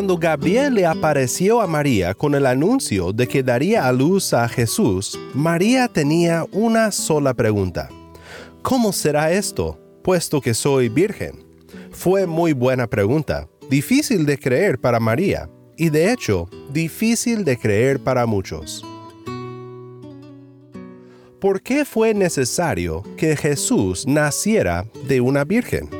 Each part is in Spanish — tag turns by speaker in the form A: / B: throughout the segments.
A: Cuando Gabriel le apareció a María con el anuncio de que daría a luz a Jesús, María tenía una sola pregunta. ¿Cómo será esto, puesto que soy virgen? Fue muy buena pregunta, difícil de creer para María, y de hecho, difícil de creer para muchos. ¿Por qué fue necesario que Jesús naciera de una virgen?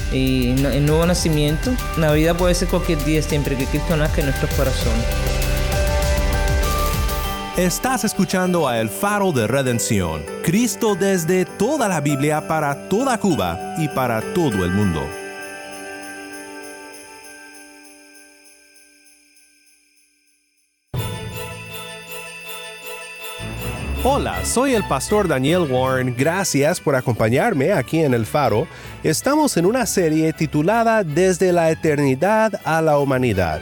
B: y el nuevo nacimiento. Navidad puede ser cualquier día siempre que Cristo nazca en nuestros corazones.
A: Estás escuchando a El Faro de Redención, Cristo desde toda la Biblia para toda Cuba y para todo el mundo. Hola, soy el pastor Daniel Warren. Gracias por acompañarme aquí en El Faro. Estamos en una serie titulada Desde la eternidad a la humanidad.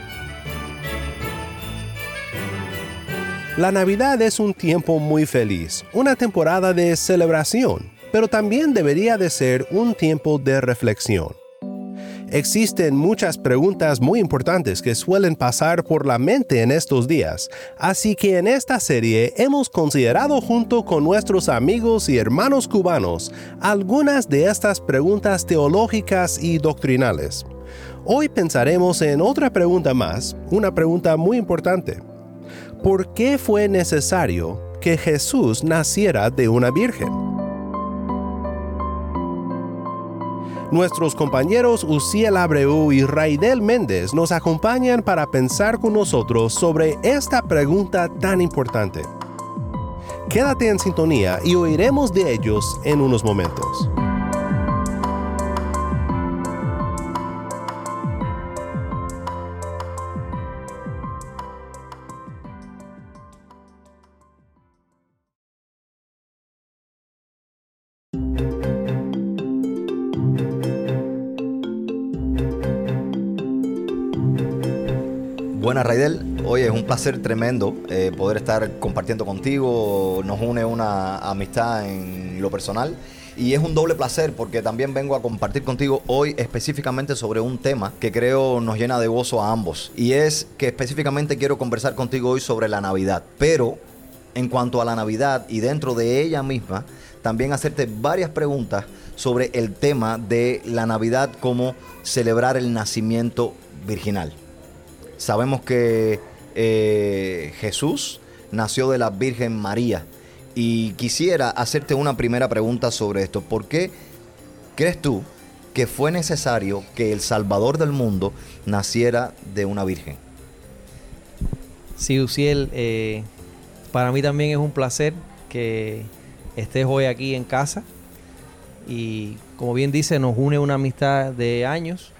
A: La Navidad es un tiempo muy feliz, una temporada de celebración, pero también debería de ser un tiempo de reflexión. Existen muchas preguntas muy importantes que suelen pasar por la mente en estos días, así que en esta serie hemos considerado junto con nuestros amigos y hermanos cubanos algunas de estas preguntas teológicas y doctrinales. Hoy pensaremos en otra pregunta más, una pregunta muy importante. ¿Por qué fue necesario que Jesús naciera de una virgen? Nuestros compañeros Uciel Abreu y Raidel Méndez nos acompañan para pensar con nosotros sobre esta pregunta tan importante. Quédate en sintonía y oiremos de ellos en unos momentos.
C: Placer tremendo eh, poder estar compartiendo contigo. Nos une una amistad en lo personal. Y es un doble placer porque también vengo a compartir contigo hoy específicamente sobre un tema que creo nos llena de gozo a ambos. Y es que específicamente quiero conversar contigo hoy sobre la Navidad. Pero en cuanto a la Navidad y dentro de ella misma, también hacerte varias preguntas sobre el tema de la Navidad como celebrar el nacimiento virginal. Sabemos que eh, Jesús nació de la Virgen María y quisiera hacerte una primera pregunta sobre esto. ¿Por qué crees tú que fue necesario que el Salvador del mundo naciera de una Virgen?
B: Sí, Uciel, eh, para mí también es un placer que estés hoy aquí en casa y como bien dice, nos une una amistad de años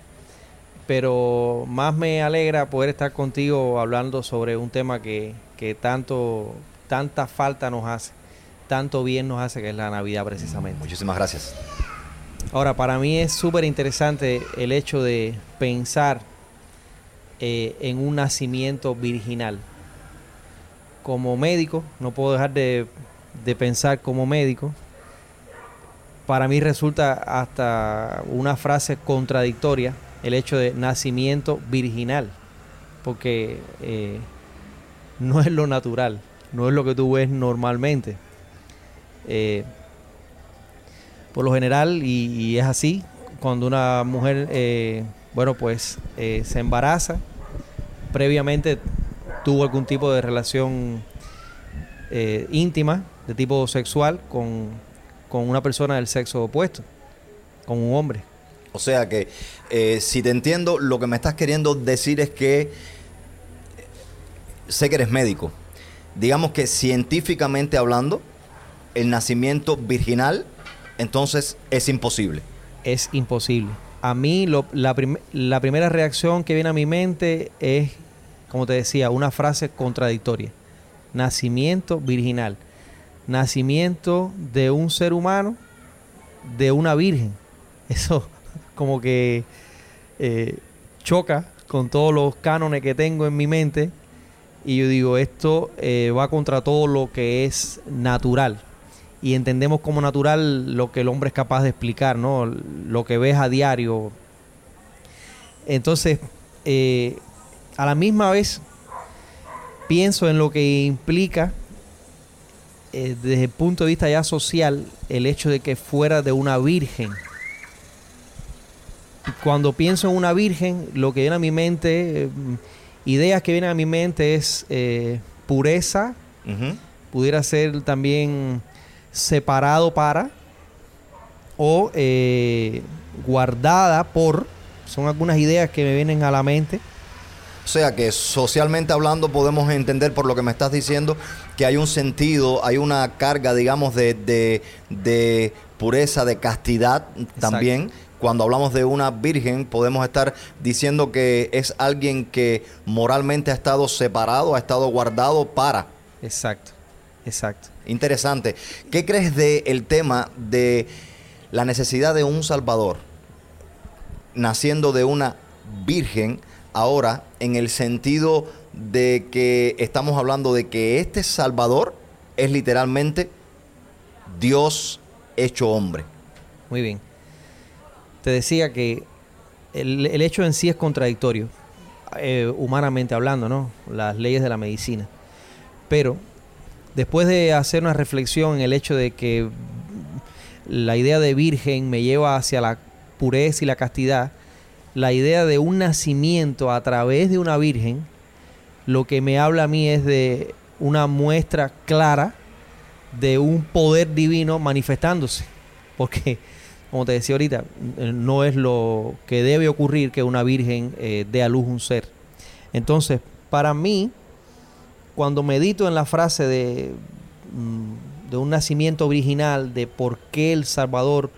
B: pero más me alegra poder estar contigo hablando sobre un tema que, que, tanto, tanta falta nos hace, tanto bien nos hace, que es la Navidad precisamente.
C: Muchísimas gracias.
B: Ahora, para mí es súper interesante el hecho de pensar eh, en un nacimiento virginal. Como médico, no puedo dejar de, de pensar como médico, para mí resulta hasta una frase contradictoria el hecho de nacimiento virginal, porque eh, no es lo natural, no es lo que tú ves normalmente. Eh, por lo general, y, es así, cuando una mujer, eh, bueno, pues se embaraza, previamente tuvo algún tipo de relación eh, íntima, de tipo sexual, con, con una persona del sexo opuesto, con un hombre.
C: O sea que, eh, si te entiendo, lo que me estás queriendo decir es que sé que eres médico. Digamos que científicamente hablando, el nacimiento virginal, entonces es imposible.
B: Es imposible. A mí lo- la, la primera reacción que viene a mi mente es, como te decía, una frase contradictoria. Nacimiento virginal. Nacimiento de un ser humano, de una virgen. Eso como que eh, choca con todos los cánones que tengo en mi mente. Y yo digo, esto eh, va contra todo lo que es natural. Y entendemos como natural lo que el hombre es capaz de explicar, ¿no? Lo que ves a diario. Entonces, eh, a la misma vez, pienso en lo que implica, eh, desde el punto de vista ya social, el hecho de que fuera de una virgen. Cuando pienso en una virgen, lo que viene a mi mente, eh, ideas que vienen a mi mente es eh, pureza, pudiera ser también separado para o eh, guardada por, son algunas ideas que me vienen a la mente.
C: O sea que socialmente hablando podemos entender por lo que me estás diciendo que hay un sentido, hay una carga, digamos, de, de- de pureza, de castidad también. Cuando hablamos de una virgen podemos estar diciendo que es alguien que moralmente ha estado separado, ha estado guardado para.
B: Exacto, exacto.
C: Interesante. ¿Qué crees del tema de la necesidad de un Salvador naciendo de una virgen ahora en el sentido de que estamos hablando de que este Salvador es literalmente Dios hecho hombre?
B: Muy bien. Te decía que el, hecho en sí es contradictorio, eh, humanamente hablando, ¿no? Las leyes de la medicina. Pero después de hacer una reflexión en el hecho de que la idea de virgen me lleva hacia la pureza y la castidad, la idea de un nacimiento a través de una virgen, lo que me habla a mí es de una muestra clara de un poder divino manifestándose. Porque, como te decía ahorita, eh, no es lo que debe ocurrir que una virgen eh, dé a luz un ser. Entonces, para mí, cuando medito en la frase de, mm, un nacimiento original, de por qué el Salvador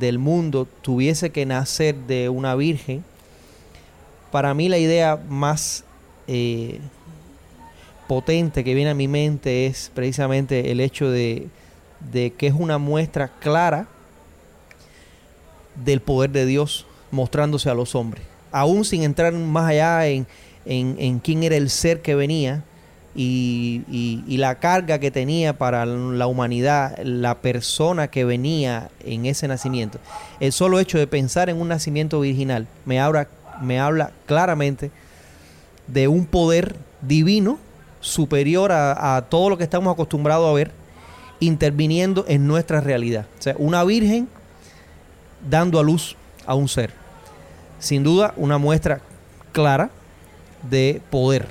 B: del mundo tuviese que nacer de una virgen, para mí la idea más eh, potente que viene a mi mente es precisamente el hecho de que es una muestra clara del poder de Dios mostrándose a los hombres. Aún sin entrar más allá en, en- en quién era el ser que venía y, y- la carga que tenía para la humanidad, la persona que venía en ese nacimiento. El solo hecho de pensar en un nacimiento virginal me habla, me habla claramente de un poder divino superior a, a todo lo que estamos acostumbrados a ver, interviniendo en nuestra realidad. O sea, una virgen dando a luz a un ser. Sin duda, una muestra clara de poder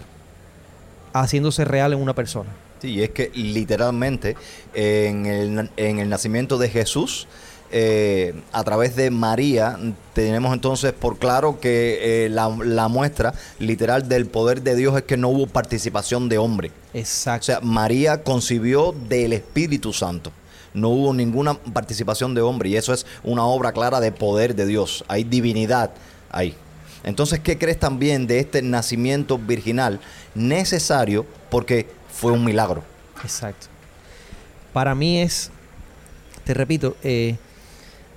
B: haciéndose real en una persona.
C: Sí, es que literalmente en el, en el nacimiento de Jesús, eh, a través de María, tenemos entonces por claro que eh, la, la muestra literal del poder de Dios es que no hubo participación de hombre. O
B: Exacto.
C: sea, María concibió del Espíritu Santo. No hubo ninguna participación de hombre y eso es una obra clara de poder de Dios. Hay divinidad ahí. Entonces, ¿qué crees también de este nacimiento virginal necesario porque fue un milagro?
B: Exacto. Para mí es, te repito, eh,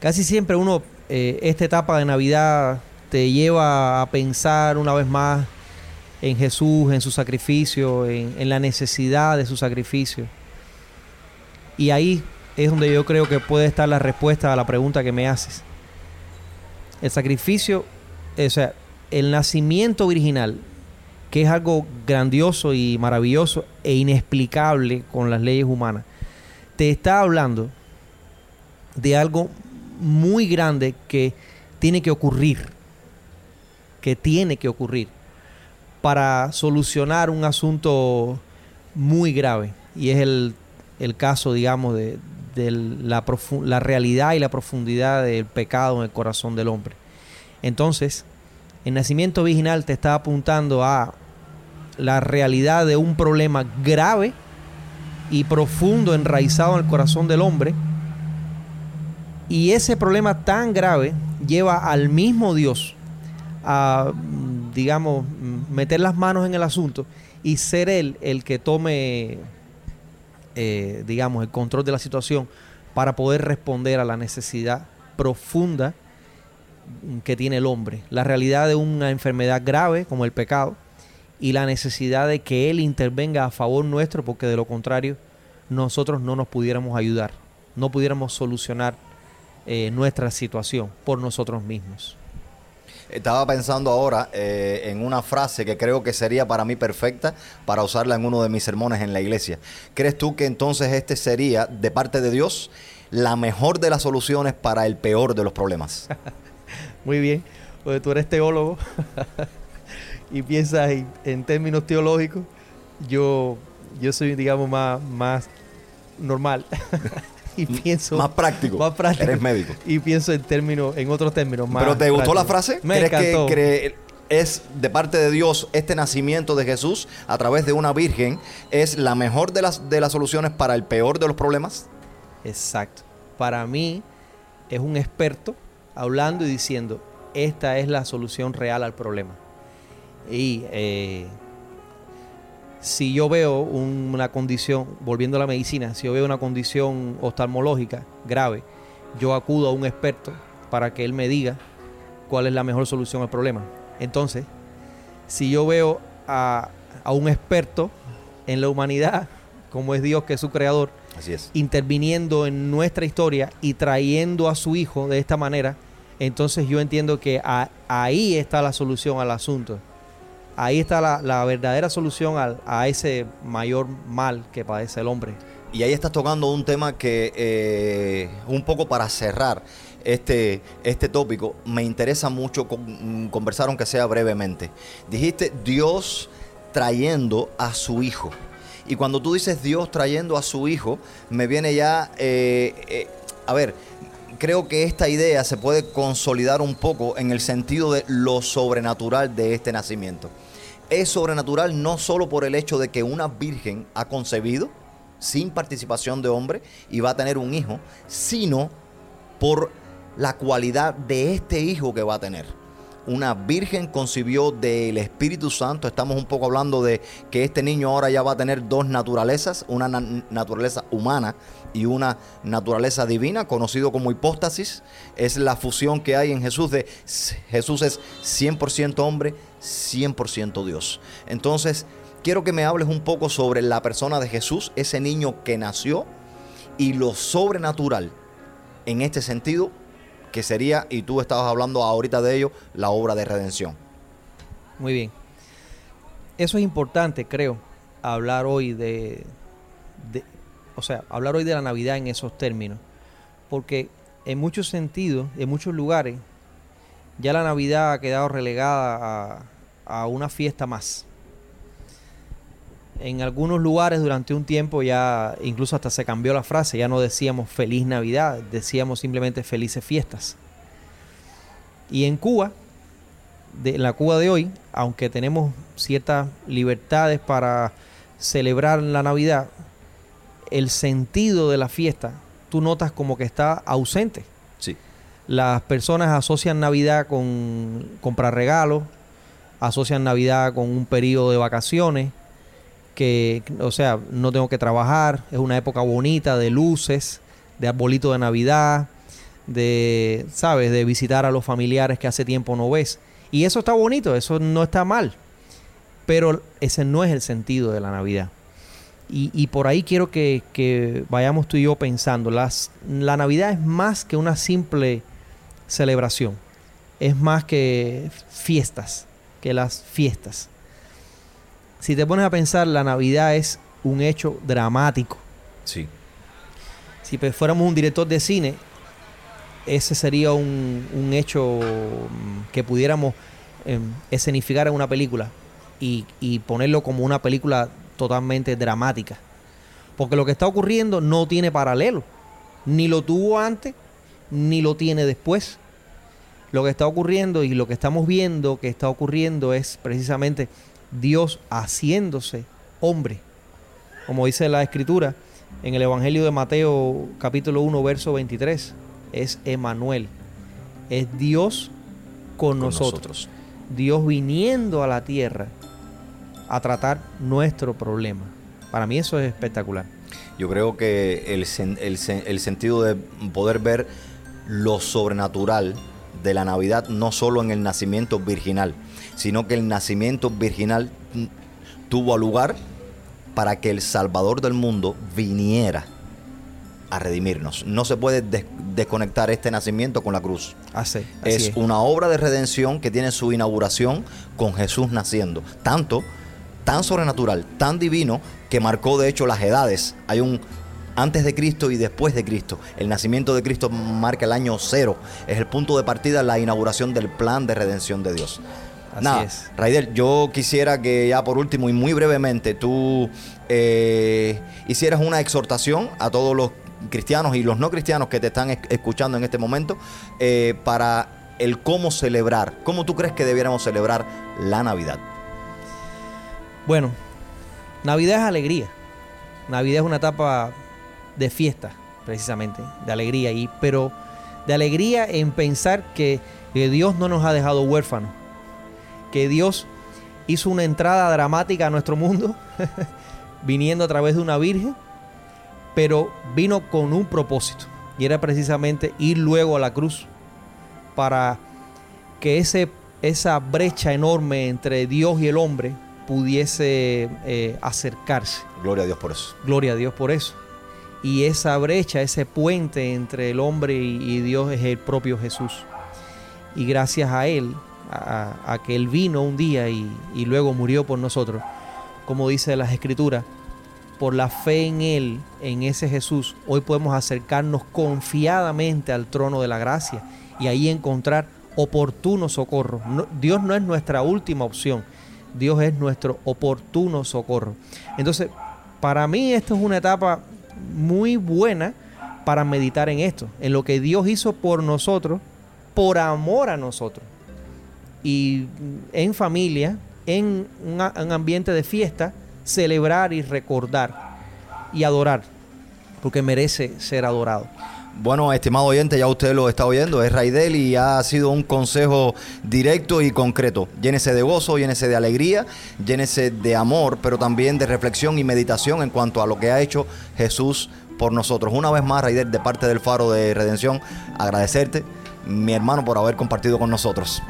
B: casi siempre uno, eh, esta etapa de Navidad te lleva a pensar una vez más en Jesús, en su sacrificio, en, en la necesidad de su sacrificio. Y ahí es donde yo creo que puede estar la respuesta a la pregunta que me haces. El sacrificio, o sea, el nacimiento virginal, que es algo grandioso y maravilloso e inexplicable con las leyes humanas, te está hablando de algo muy grande que tiene que ocurrir, que tiene que ocurrir, para solucionar un asunto muy grave. Y es el, el caso, digamos, de, de la, la realidad y la profundidad del pecado en el corazón del hombre. Entonces, el nacimiento virginal te está apuntando a la realidad de un problema grave y profundo enraizado en el corazón del hombre. Y ese problema tan grave lleva al mismo Dios a, digamos, meter las manos en el asunto y ser él el que tome, eh, digamos, el control de la situación para poder responder a la necesidad profunda que tiene el hombre, la realidad de una enfermedad grave como el pecado y la necesidad de que Él intervenga a favor nuestro porque de lo contrario nosotros no nos pudiéramos ayudar, no pudiéramos solucionar eh, nuestra situación por nosotros mismos.
C: Estaba pensando ahora eh, en una frase que creo que sería para mí perfecta para usarla en uno de mis sermones en la iglesia. ¿Crees tú que entonces este sería, de parte de Dios, la mejor de las soluciones para el peor de los problemas?
B: Muy bien, tú eres teólogo y piensas en, términos teológicos. Yo, yo soy, digamos, más, más normal. y pienso
C: más práctico.
B: Más práctico.
C: Eres médico.
B: Y pienso en términos, en otros términos más.
C: ¿Pero te gustó la frase?
B: Me
C: ¿Crees que es de parte de Dios este nacimiento de Jesús a través de una virgen es la mejor de las de las soluciones para el peor de los problemas?
B: Exacto. Para mí es un experto hablando y diciendo, esta es la solución real al problema. Y eh, si yo veo una condición, volviendo a la medicina, si yo veo una condición oftalmológica grave, yo acudo a un experto para que él me diga cuál es la mejor solución al problema. Entonces, si yo veo a, a un experto en la humanidad, como es Dios que es su creador,
C: Así es.
B: interviniendo en nuestra historia y trayendo a su hijo de esta manera, entonces yo entiendo que ahí está la solución al asunto. Ahí está la, verdadera solución a ese mayor mal que padece el hombre.
C: Y ahí estás tocando un tema que, eh, un poco para cerrar este, este tópico, me interesa mucho con, conversar, aunque sea brevemente. Dijiste Dios trayendo a su hijo. Y cuando tú dices Dios trayendo a su hijo, me viene ya, eh, eh, a ver, creo que esta idea se puede consolidar un poco en el sentido de lo sobrenatural de este nacimiento. Es sobrenatural no solo por el hecho de que una virgen ha concebido sin participación de hombre y va a tener un hijo, sino por la cualidad de este hijo que va a tener una virgen concibió del Espíritu Santo. Estamos un poco hablando de que este niño ahora ya va a tener dos naturalezas, una naturaleza humana y una naturaleza divina, conocido como hipóstasis. Es la fusión que hay en Jesús de Jesús es 100% hombre, 100% Dios. Entonces, quiero que me hables un poco sobre la persona de Jesús, ese niño que nació y lo sobrenatural en este sentido que sería, y tú estabas hablando ahorita de ello, la obra de redención.
B: Muy bien. Eso es importante, creo, hablar hoy de, o sea, hablar hoy de la Navidad en esos términos, porque en muchos sentidos, en muchos lugares, ya la Navidad ha quedado relegada a, una fiesta más en algunos lugares durante un tiempo ya incluso hasta se cambió la frase, ya no decíamos feliz Navidad, decíamos simplemente felices fiestas. Y en Cuba, de la Cuba de hoy, aunque tenemos ciertas libertades para celebrar la Navidad, el sentido de la fiesta, tú notas como que está ausente.
C: Sí.
B: Las personas asocian Navidad con comprar regalos, asocian Navidad con un periodo de vacaciones, que, o sea, no tengo que trabajar, es una época bonita de luces, de arbolito de Navidad, de, ¿sabes?, de visitar a los familiares que hace tiempo no ves. Y eso está bonito, eso no está mal, pero ese no es el sentido de la Navidad. Y, por ahí quiero que, que, vayamos tú y yo pensando, las, la Navidad es más que una simple celebración, es más que fiestas, que las fiestas si te pones a pensar, la Navidad es un hecho dramático.
C: Sí.
B: Si fuéramos un director de cine, ese sería un, hecho mm, que pudiéramos em, escenificar en una película. y, y ponerlo como una película totalmente dramática. Porque lo que está ocurriendo no tiene paralelo. Ni lo tuvo antes, ni lo tiene después. Lo que está ocurriendo y lo que estamos viendo que está ocurriendo es precisamente Dios haciéndose hombre. Como dice la escritura en el Evangelio de Mateo capítulo 1 verso 23, es Emanuel. Es Dios con, nosotros. Dios viniendo a la tierra a tratar nuestro problema. Para mí eso es espectacular.
C: Yo creo que el, sen- el sen- el sentido de poder ver lo sobrenatural de la Navidad no solo en el nacimiento virginal, sino que el nacimiento virginal tuvo lugar para que el Salvador del mundo viniera a redimirnos. No se puede des- desconectar este nacimiento con la cruz.
B: Así, así
C: es, una obra de redención que tiene su inauguración con Jesús naciendo. Tanto, tan sobrenatural, tan divino, que marcó de hecho las edades. Hay un antes de Cristo y después de Cristo. El nacimiento de Cristo marca el año cero. Es el punto de partida, la inauguración del plan de redención de Dios.
B: Así
C: Nada,
B: es.
C: Raidel, yo quisiera que ya por último y muy brevemente tú eh, hicieras una exhortación a todos los cristianos y los no cristianos que te están es- escuchando en este momento eh, para el cómo celebrar, cómo tú crees que debiéramos celebrar la Navidad.
B: Bueno, Navidad es alegría. Navidad es una etapa de fiesta, precisamente, de alegría. Y, pero de alegría en pensar que, que Dios no nos ha dejado huérfanos. Que Dios hizo una entrada dramática a nuestro mundo, viniendo a través de una virgen, pero vino con un propósito. Y era precisamente ir luego a la cruz para que ese, esa brecha enorme entre Dios y el hombre pudiese eh, acercarse.
C: Gloria a Dios por eso.
B: Gloria a Dios por eso. Y esa brecha, ese puente entre el hombre y, Dios es el propio Jesús. Y gracias a Él, a, que Él vino un día y, luego murió por nosotros, como dice las Escrituras, por la fe en Él, en ese Jesús, hoy podemos acercarnos confiadamente al trono de la gracia y ahí encontrar oportuno socorro. Dios no es nuestra última opción, Dios es nuestro oportuno socorro. Entonces, para mí esto es una etapa muy buena para meditar en esto, en lo que Dios hizo por nosotros, por amor a nosotros. Y en familia, en un ambiente de fiesta, celebrar y recordar y adorar, porque merece ser adorado.
C: Bueno, estimado oyente, ya usted lo está oyendo, es Raidel y ha sido un consejo directo y concreto. Llénese de gozo, llénese de alegría, llénese de amor, pero también de reflexión y meditación en cuanto a lo que ha hecho Jesús por nosotros. Una vez más, Raidel, de parte del Faro de Redención, agradecerte, mi hermano, por haber compartido con nosotros.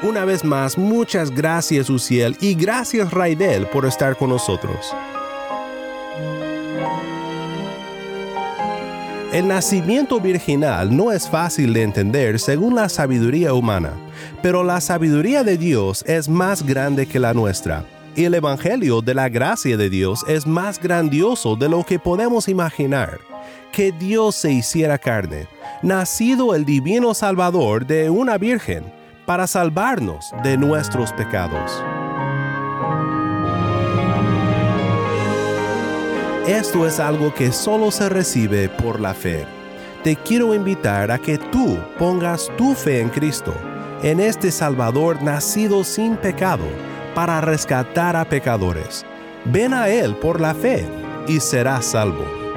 A: Una vez más, muchas gracias Uciel y gracias Raidel por estar con nosotros. El nacimiento virginal no es fácil de entender según la sabiduría humana, pero la sabiduría de Dios es más grande que la nuestra, y el Evangelio de la gracia de Dios es más grandioso de lo que podemos imaginar. Que Dios se hiciera carne, nacido el divino Salvador de una virgen, para salvarnos de nuestros pecados. Esto es algo que solo se recibe por la fe. Te quiero invitar a que tú pongas tu fe en Cristo, en este Salvador nacido sin pecado, para rescatar a pecadores. Ven a Él por la fe y serás salvo.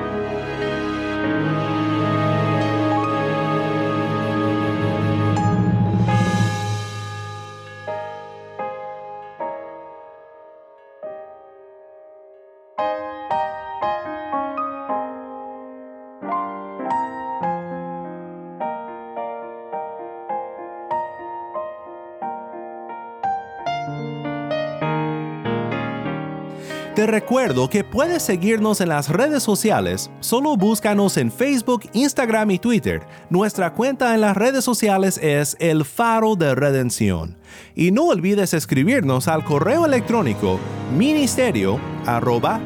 A: Recuerdo que puedes seguirnos en las redes sociales. Solo búscanos en Facebook, Instagram y Twitter. Nuestra cuenta en las redes sociales es El Faro de Redención. Y no olvides escribirnos al correo electrónico ministerio arroba.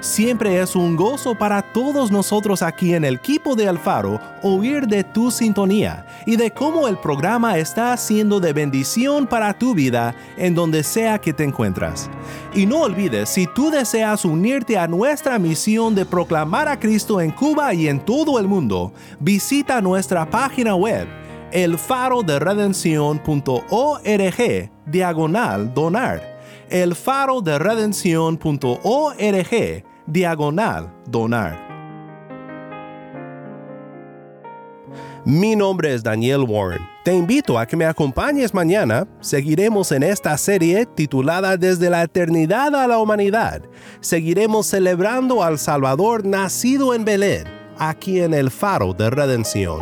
A: Siempre es un gozo para todos nosotros aquí en el equipo de Alfaro oír de tu sintonía y de cómo el programa está siendo de bendición para tu vida en donde sea que te encuentras. Y no olvides, si tú deseas unirte a nuestra misión de proclamar a Cristo en Cuba y en todo el mundo, visita nuestra página web elfaroderedención.org diagonal donar elfaroderedención.org diagonal donar. Mi nombre es Daniel Warren. Te invito a que me acompañes mañana. Seguiremos en esta serie titulada Desde la eternidad a la humanidad. Seguiremos celebrando al Salvador nacido en Belén, aquí en el Faro de Redención.